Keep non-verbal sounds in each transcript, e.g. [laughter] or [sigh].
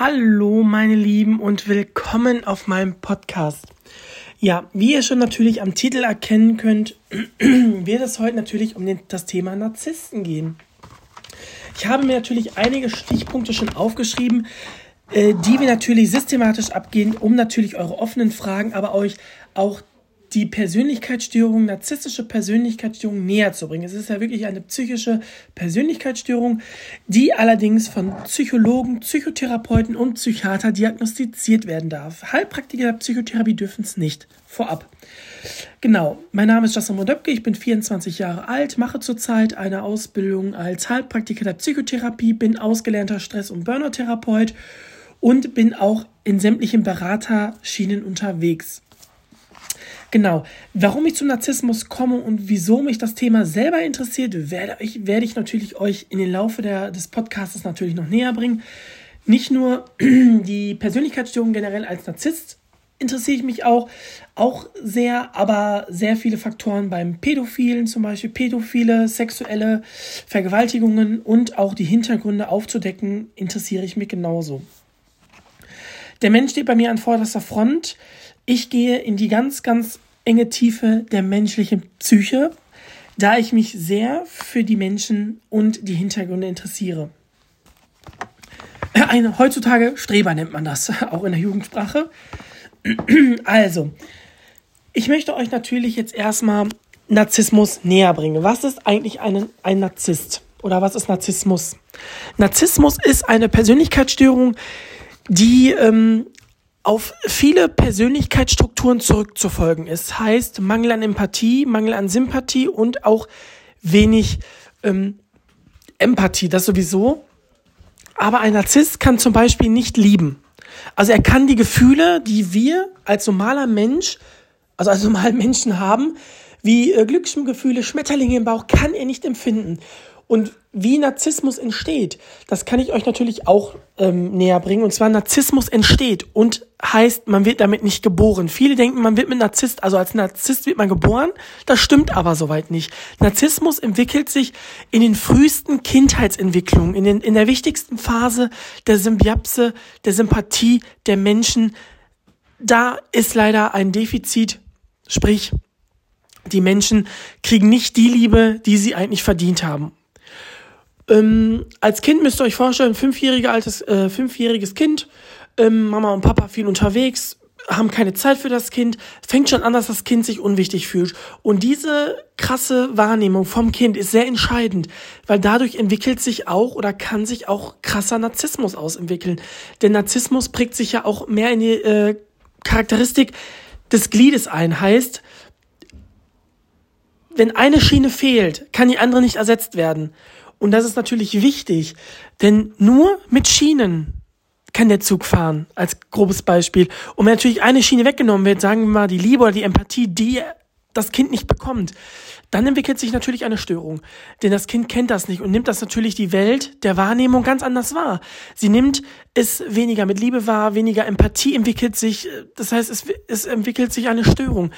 Hallo meine Lieben und willkommen auf meinem Podcast. Ja, wie ihr schon natürlich am Titel erkennen könnt, [clears throat] wird es heute natürlich um den, das Thema Narzissten gehen. Ich habe mir natürlich einige Stichpunkte schon aufgeschrieben, äh, die wir natürlich systematisch abgehen, um natürlich eure offenen Fragen, aber euch auch die Persönlichkeitsstörung, narzisstische Persönlichkeitsstörung näher zu bringen. Es ist ja wirklich eine psychische Persönlichkeitsstörung, die allerdings von Psychologen, Psychotherapeuten und Psychiater diagnostiziert werden darf. Heilpraktiker der Psychotherapie dürfen es nicht. Vorab. Genau, mein Name ist Justin Modöpke, ich bin 24 Jahre alt, mache zurzeit eine Ausbildung als Heilpraktiker der Psychotherapie, bin ausgelernter Stress- und Burnout-Therapeut und bin auch in sämtlichen Beraterschienen unterwegs. Genau. Warum ich zum Narzissmus komme und wieso mich das Thema selber interessiert, werde ich, werde ich natürlich euch in den Laufe der, des Podcasts natürlich noch näher bringen. Nicht nur [clears throat] die Persönlichkeitsstörung generell als Narzisst interessiere ich mich auch, auch sehr, aber sehr viele Faktoren beim Pädophilen, zum Beispiel pädophile, sexuelle Vergewaltigungen und auch die Hintergründe aufzudecken, interessiere ich mich genauso. Der Mensch steht bei mir an vorderster Front. Ich gehe in die ganz, ganz enge Tiefe der menschlichen Psyche, da ich mich sehr für die Menschen und die Hintergründe interessiere. Ein heutzutage Streber nennt man das, [laughs] auch in der Jugendsprache. [clears throat] Also, ich möchte euch natürlich jetzt erstmal Narzissmus näher bringen. Was ist eigentlich ein, ein Narzisst? Oder was ist Narzissmus? Narzissmus ist eine Persönlichkeitsstörung, die ähm, auf viele Persönlichkeitsstrukturen zurückzufolgen ist. Heißt Mangel an Empathie, Mangel an Sympathie und auch wenig ähm, Empathie, das sowieso. Aber ein Narzisst kann zum Beispiel nicht lieben. Also er kann die Gefühle, die wir als normaler Mensch, also als normalen Menschen haben, wie äh, Glücksgefühle, Schmetterlinge im Bauch, kann er nicht empfinden. Und wie Narzissmus entsteht, das kann ich euch natürlich auch ähm, näher bringen. Und zwar Narzissmus entsteht und heißt, man wird damit nicht geboren. Viele denken, man wird mit Narzisst, also als Narzisst wird man geboren. Das stimmt aber soweit nicht. Narzissmus entwickelt sich in den frühesten Kindheitsentwicklungen, in, den, in der wichtigsten Phase der Symbiapse, der Sympathie der Menschen. Da ist leider ein Defizit, sprich, die Menschen kriegen nicht die Liebe, die sie eigentlich verdient haben. Ähm, als Kind müsst ihr euch vorstellen, fünfjährige altes, äh, fünfjähriges Kind, ähm, Mama und Papa viel unterwegs, haben keine Zeit für das Kind, fängt schon an, dass das Kind sich unwichtig fühlt. Und diese krasse Wahrnehmung vom Kind ist sehr entscheidend, weil dadurch entwickelt sich auch oder kann sich auch krasser Narzissmus ausentwickeln. Denn Narzissmus prägt sich ja auch mehr in die äh, Charakteristik des Gliedes ein. Heißt, wenn eine Schiene fehlt, kann die andere nicht ersetzt werden. Und das ist natürlich wichtig, denn nur mit Schienen kann der Zug fahren, als grobes Beispiel. Und wenn natürlich eine Schiene weggenommen wird, sagen wir mal die Liebe oder die Empathie, die das Kind nicht bekommt, dann entwickelt sich natürlich eine Störung. Denn das Kind kennt das nicht und nimmt das natürlich die Welt der Wahrnehmung ganz anders wahr. Sie nimmt es weniger mit Liebe wahr, weniger Empathie entwickelt sich, das heißt, es, es entwickelt sich eine Störung.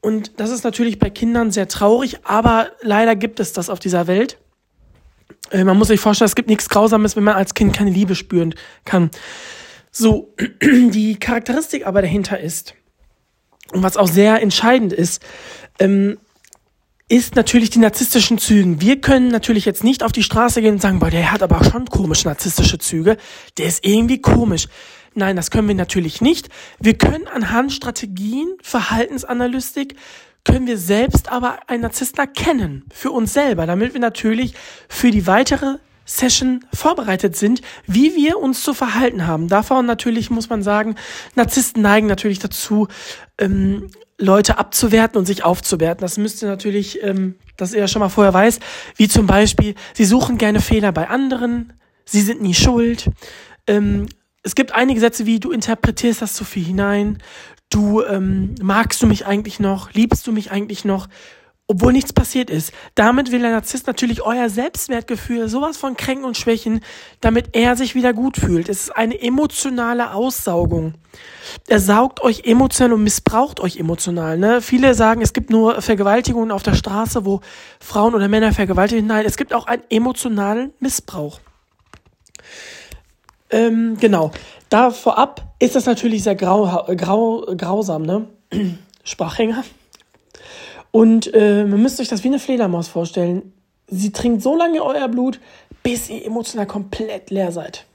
Und das ist natürlich bei Kindern sehr traurig, aber leider gibt es das auf dieser Welt. Äh, man muss sich vorstellen, es gibt nichts Grausames, wenn man als Kind keine Liebe spüren kann. So, [clears throat] die Charakteristik aber dahinter ist, und was auch sehr entscheidend ist, ähm, ist natürlich die narzisstischen Zügen. Wir können natürlich jetzt nicht auf die Straße gehen und sagen, boah, der hat aber schon komisch narzisstische Züge. Der ist irgendwie komisch. Nein, das können wir natürlich nicht. Wir können anhand Strategien, Verhaltensanalytik können wir selbst aber einen Narzissten erkennen, für uns selber, damit wir natürlich für die weitere Session vorbereitet sind, wie wir uns zu verhalten haben. Davon natürlich muss man sagen, Narzissten neigen natürlich dazu, ähm, Leute abzuwerten und sich aufzuwerten. Das müsste natürlich, ähm, dass ihr schon mal vorher weiß, wie zum Beispiel, sie suchen gerne Fehler bei anderen, sie sind nie schuld. Ähm, es gibt einige Sätze wie, du interpretierst das zu viel hinein, du ähm, magst du mich eigentlich noch, liebst du mich eigentlich noch, obwohl nichts passiert ist. Damit will der Narzisst natürlich euer Selbstwertgefühl sowas von kränken und schwächen, damit er sich wieder gut fühlt. Es ist eine emotionale Aussaugung. Er saugt euch emotional und missbraucht euch emotional. Ne? Viele sagen, es gibt nur Vergewaltigungen auf der Straße, wo Frauen oder Männer vergewaltigen. Nein, es gibt auch einen emotionalen Missbrauch. Ähm, genau. Da vorab ist das natürlich sehr grau, grau, grausam, ne? [clears throat] Sprachhänger. Und äh, man müsst euch das wie eine Fledermaus vorstellen. Sie trinkt so lange euer Blut, bis ihr emotional komplett leer seid.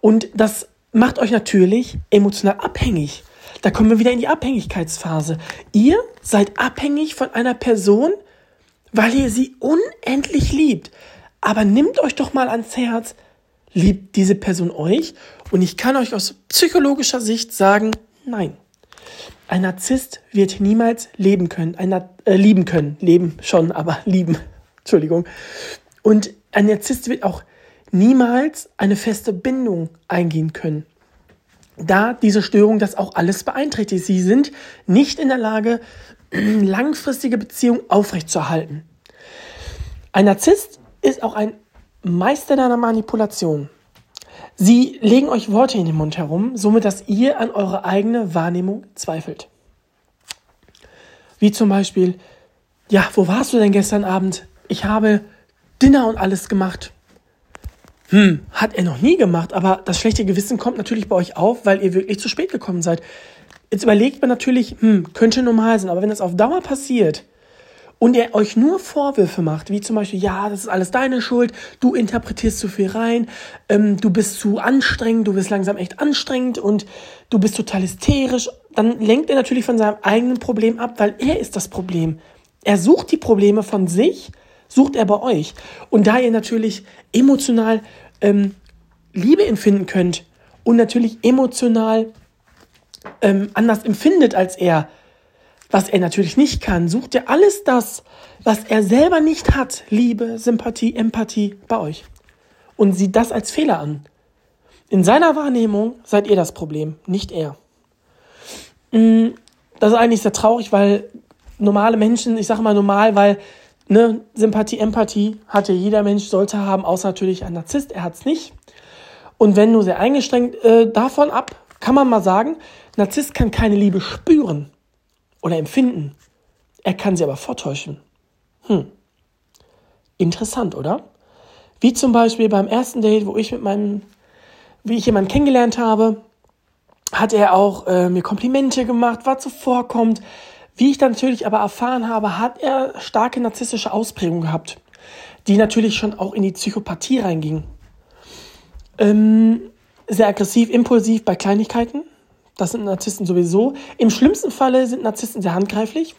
Und das macht euch natürlich emotional abhängig. Da kommen wir wieder in die Abhängigkeitsphase. Ihr seid abhängig von einer Person, weil ihr sie unendlich liebt. Aber nimmt euch doch mal ans Herz, liebt diese Person euch? Und ich kann euch aus psychologischer Sicht sagen, nein. Ein Narzisst wird niemals leben können, äh, lieben können, leben schon, aber [laughs] lieben, Entschuldigung. Und ein Narzisst wird auch niemals eine feste Bindung eingehen können. Da diese Störung das auch alles beeinträchtigt. Sie sind nicht in der Lage, [clears throat] langfristige Beziehungen aufrechtzuerhalten. Ein Narzisst ist auch ein Meister deiner Manipulation. Sie legen euch Worte in den Mund herum, somit dass ihr an eure eigene Wahrnehmung zweifelt. Wie zum Beispiel, ja, wo warst du denn gestern Abend? Ich habe Dinner und alles gemacht. Hm, hat er noch nie gemacht, aber das schlechte Gewissen kommt natürlich bei euch auf, weil ihr wirklich zu spät gekommen seid. Jetzt überlegt man natürlich, hm, könnte normal sein, aber wenn das auf Dauer passiert, und er euch nur Vorwürfe macht, wie zum Beispiel, ja, das ist alles deine Schuld, du interpretierst zu viel rein, ähm, du bist zu anstrengend, du bist langsam echt anstrengend und du bist total hysterisch, dann lenkt er natürlich von seinem eigenen Problem ab, weil er ist das Problem. Er sucht die Probleme von sich, sucht er bei euch. Und da ihr natürlich emotional ähm, Liebe empfinden könnt und natürlich emotional ähm, anders empfindet als er, was er natürlich nicht kann, sucht er alles das, was er selber nicht hat, Liebe, Sympathie, Empathie bei euch. Und sieht das als Fehler an. In seiner Wahrnehmung seid ihr das Problem, nicht er. Mm, das ist eigentlich sehr traurig, weil normale Menschen, ich sage mal normal, weil ne, Sympathie, Empathie hatte jeder Mensch, sollte haben, außer natürlich ein Narzisst, er hat es nicht. Und wenn nur sehr eingeschränkt äh, davon ab, kann man mal sagen, Narzisst kann keine Liebe spüren oder empfinden. Er kann sie aber vortäuschen. Hm. Interessant, oder? Wie zum Beispiel beim ersten Date, wo ich mit meinem, wie ich jemanden kennengelernt habe, hat er auch äh, mir Komplimente gemacht, war zuvorkommt. Wie ich dann natürlich aber erfahren habe, hat er starke narzisstische Ausprägungen gehabt, die natürlich schon auch in die Psychopathie reingingen. Ähm, sehr aggressiv, impulsiv bei Kleinigkeiten, das sind Narzissten sowieso. Im schlimmsten Falle sind Narzissten sehr handgreiflich.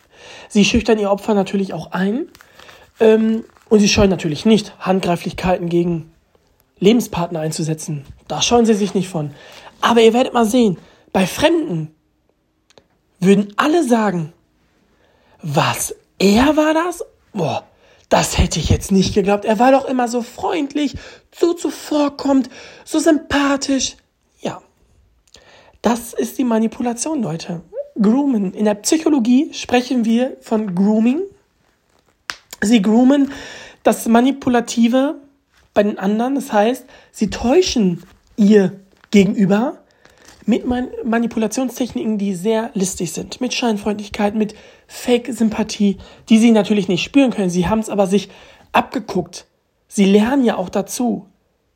Sie schüchtern ihr Opfer natürlich auch ein. Ähm, und sie scheuen natürlich nicht, Handgreiflichkeiten gegen Lebenspartner einzusetzen. Da scheuen sie sich nicht von. Aber ihr werdet mal sehen, bei Fremden würden alle sagen, was, er war das? Boah, das hätte ich jetzt nicht geglaubt. Er war doch immer so freundlich, so zuvorkommt, so sympathisch. Ja, das ist die Manipulation, Leute. Groomen. In der Psychologie sprechen wir von Grooming. Sie groomen das Manipulative bei den anderen. Das heißt, sie täuschen ihr gegenüber mit Manipulationstechniken, die sehr listig sind. Mit Scheinfreundlichkeit, mit Fake-Sympathie, die sie natürlich nicht spüren können. Sie haben es aber sich abgeguckt. Sie lernen ja auch dazu.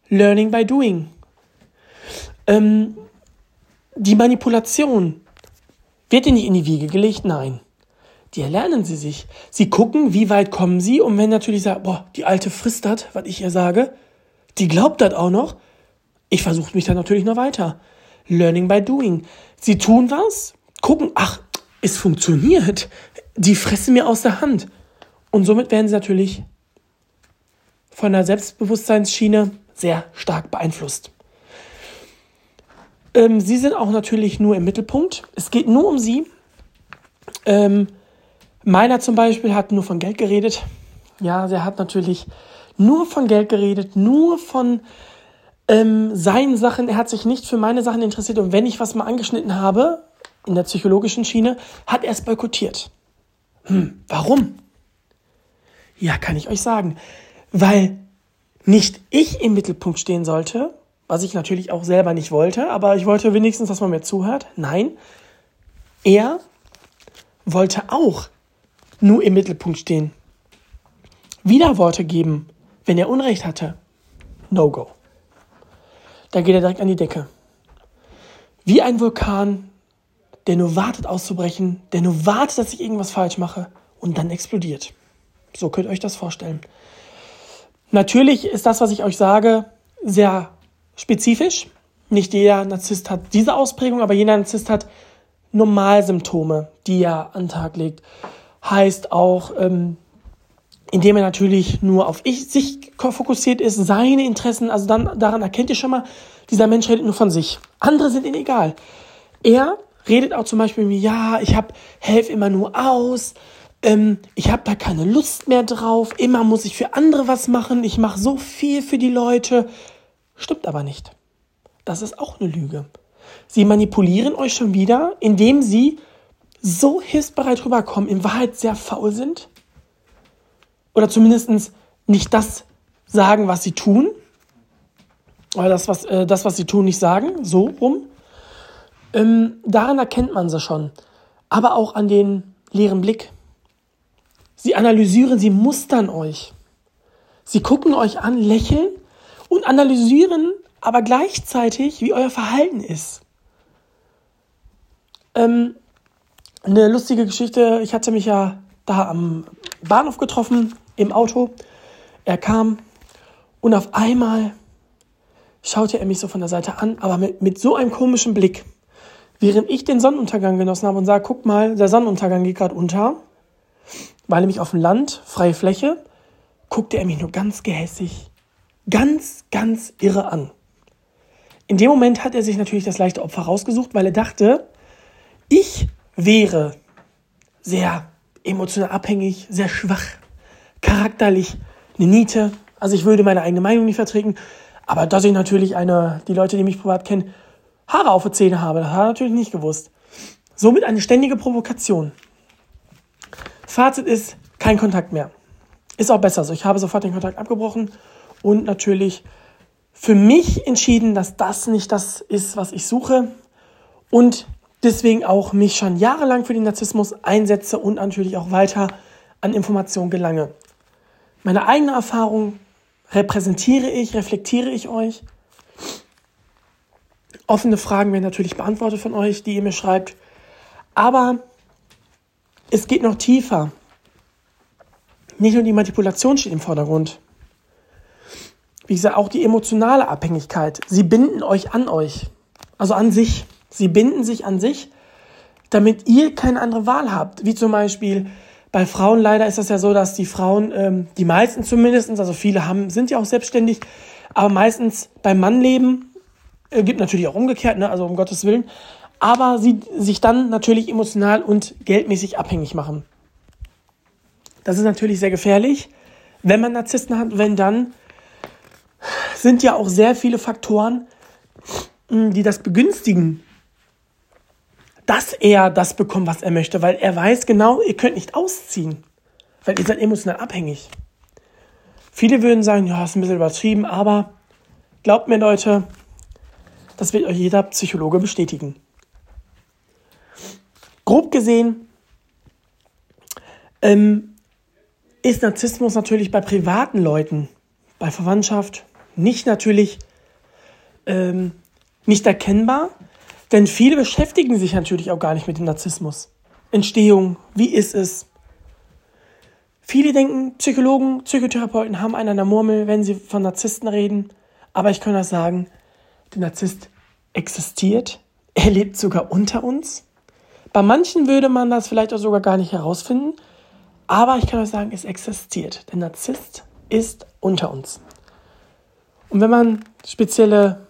Learning by doing. Ähm, die Manipulation wird ihnen nicht in die Wiege gelegt, nein. Die erlernen sie sich. Sie gucken, wie weit kommen sie und wenn natürlich sagt, boah, die alte frisst das, was ich ihr sage, die glaubt das auch noch, ich versuche mich dann natürlich noch weiter. Learning by doing. Sie tun was, gucken, ach, es funktioniert. Die fressen mir aus der Hand. Und somit werden sie natürlich von der Selbstbewusstseinsschiene sehr stark beeinflusst. Ähm, sie sind auch natürlich nur im Mittelpunkt. Es geht nur um sie. Ähm, meiner zum Beispiel hat nur von Geld geredet. Ja, der hat natürlich nur von Geld geredet, nur von ähm, seinen Sachen. Er hat sich nicht für meine Sachen interessiert. Und wenn ich was mal angeschnitten habe, in der psychologischen Schiene, hat er es boykottiert. Hm, warum? Ja, kann ich euch sagen. Weil nicht ich im Mittelpunkt stehen sollte, was ich natürlich auch selber nicht wollte, aber ich wollte wenigstens, dass man mir zuhört. Nein, er wollte auch nur im Mittelpunkt stehen. Wieder Worte geben, wenn er Unrecht hatte. No go. da geht er direkt an die Decke. Wie ein Vulkan, der nur wartet auszubrechen, der nur wartet, dass ich irgendwas falsch mache und dann explodiert. So könnt ihr euch das vorstellen. Natürlich ist das, was ich euch sage, sehr spezifisch. Nicht jeder Narzisst hat diese Ausprägung, aber jeder Narzisst hat Normalsymptome, die er an den Tag legt. Heißt auch, ähm, indem er natürlich nur auf ich, sich fokussiert ist, seine Interessen, also dann daran erkennt ihr schon mal, dieser Mensch redet nur von sich. Andere sind ihm egal. Er redet auch zum Beispiel mir, ja, ich hab, helf immer nur aus, ähm, ich habe da keine Lust mehr drauf, immer muss ich für andere was machen, ich mache so viel für die Leute. Stimmt aber nicht. Das ist auch eine Lüge. Sie manipulieren euch schon wieder, indem sie so hilfsbereit rüberkommen, in Wahrheit sehr faul sind. Oder zumindest nicht das sagen, was sie tun. Oder das, was, äh, das, was sie tun, nicht sagen. So rum. Ähm, daran erkennt man sie schon. Aber auch an den leeren Blick. Sie analysieren, sie mustern euch. Sie gucken euch an, lächeln und analysieren aber gleichzeitig, wie euer Verhalten ist. Ähm, eine lustige Geschichte, ich hatte mich ja da am Bahnhof getroffen, im Auto. Er kam und auf einmal schaute er mich so von der Seite an, aber mit, mit so einem komischen Blick. Während ich den Sonnenuntergang genossen habe und sage, guck mal, der Sonnenuntergang geht gerade unter, war nämlich auf dem Land, freie Fläche, guckte er mich nur ganz gehässig, ganz, ganz irre an. In dem Moment hat er sich natürlich das leichte Opfer rausgesucht, weil er dachte, ich wäre sehr emotional abhängig, sehr schwach, charakterlich, eine Niete. Also ich würde meine eigene Meinung nicht vertreten. Aber dass ich natürlich eine, die Leute, die mich privat kennen, Haare auf den Zähnen habe, das hat er natürlich nicht gewusst. Somit eine ständige Provokation. Fazit ist, kein Kontakt mehr. Ist auch besser so. Ich habe sofort den Kontakt abgebrochen und natürlich für mich entschieden, dass das nicht das ist, was ich suche und deswegen auch mich schon jahrelang für den Narzissmus einsetze und natürlich auch weiter an Informationen gelange. Meine eigene Erfahrung repräsentiere ich, reflektiere ich euch. Offene Fragen werden natürlich beantwortet von euch, die ihr mir schreibt. Aber es geht noch tiefer. Nicht nur die Manipulation steht im Vordergrund. Wie gesagt, auch die emotionale Abhängigkeit. Sie binden euch an euch. Also an sich. Sie binden sich an sich, damit ihr keine andere Wahl habt. Wie zum Beispiel bei Frauen leider ist das ja so, dass die Frauen, ähm, die meisten zumindest, also viele haben, sind ja auch selbstständig, aber meistens beim Mann leben, äh, gibt natürlich auch umgekehrt, ne, also um Gottes Willen, aber sie sich dann natürlich emotional und geldmäßig abhängig machen. Das ist natürlich sehr gefährlich, wenn man Narzissten hat, wenn dann sind ja auch sehr viele Faktoren, hm, die das begünstigen, dass er das bekommt, was er möchte, weil er weiß genau, ihr könnt nicht ausziehen, weil ihr seid emotional abhängig. Viele würden sagen, ja, ist ein bisschen übertrieben, aber glaubt mir, Leute, das wird euch jeder Psychologe bestätigen. Grob gesehen ähm, ist Narzissmus natürlich bei privaten Leuten, bei Verwandtschaft, nicht natürlich ähm, nicht erkennbar, denn viele beschäftigen sich natürlich auch gar nicht mit dem Narzissmus. Entstehung, wie ist es? Viele denken, Psychologen, Psychotherapeuten haben einen an der Murmel, wenn sie von Narzissten reden. Aber ich kann euch sagen, der Narzisst existiert. Er lebt sogar unter uns. Bei manchen würde man das vielleicht auch sogar gar nicht herausfinden, aber ich kann euch sagen, es existiert. Der Narzisst ist unter uns. Und wenn man spezielle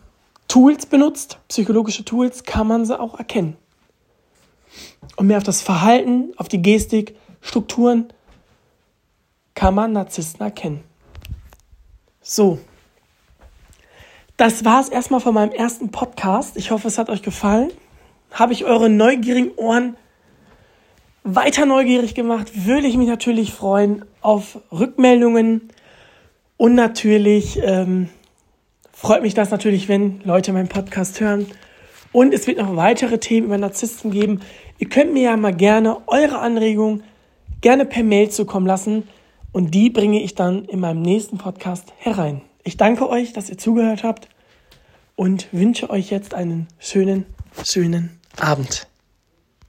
Tools benutzt, psychologische Tools, kann man sie auch erkennen. Und mehr auf das Verhalten, auf die Gestik, Strukturen kann man Narzissten erkennen. So, das war es erstmal von meinem ersten Podcast. Ich hoffe, es hat euch gefallen habe ich eure neugierigen Ohren weiter neugierig gemacht, würde ich mich natürlich freuen auf Rückmeldungen und natürlich ähm, freut mich das natürlich, wenn Leute meinen Podcast hören. Und es wird noch weitere Themen über Narzissten geben. Ihr könnt mir ja mal gerne eure Anregungen gerne per Mail zukommen lassen und die bringe ich dann in meinem nächsten Podcast herein. Ich danke euch, dass ihr zugehört habt und wünsche euch jetzt einen schönen, schönen Abend.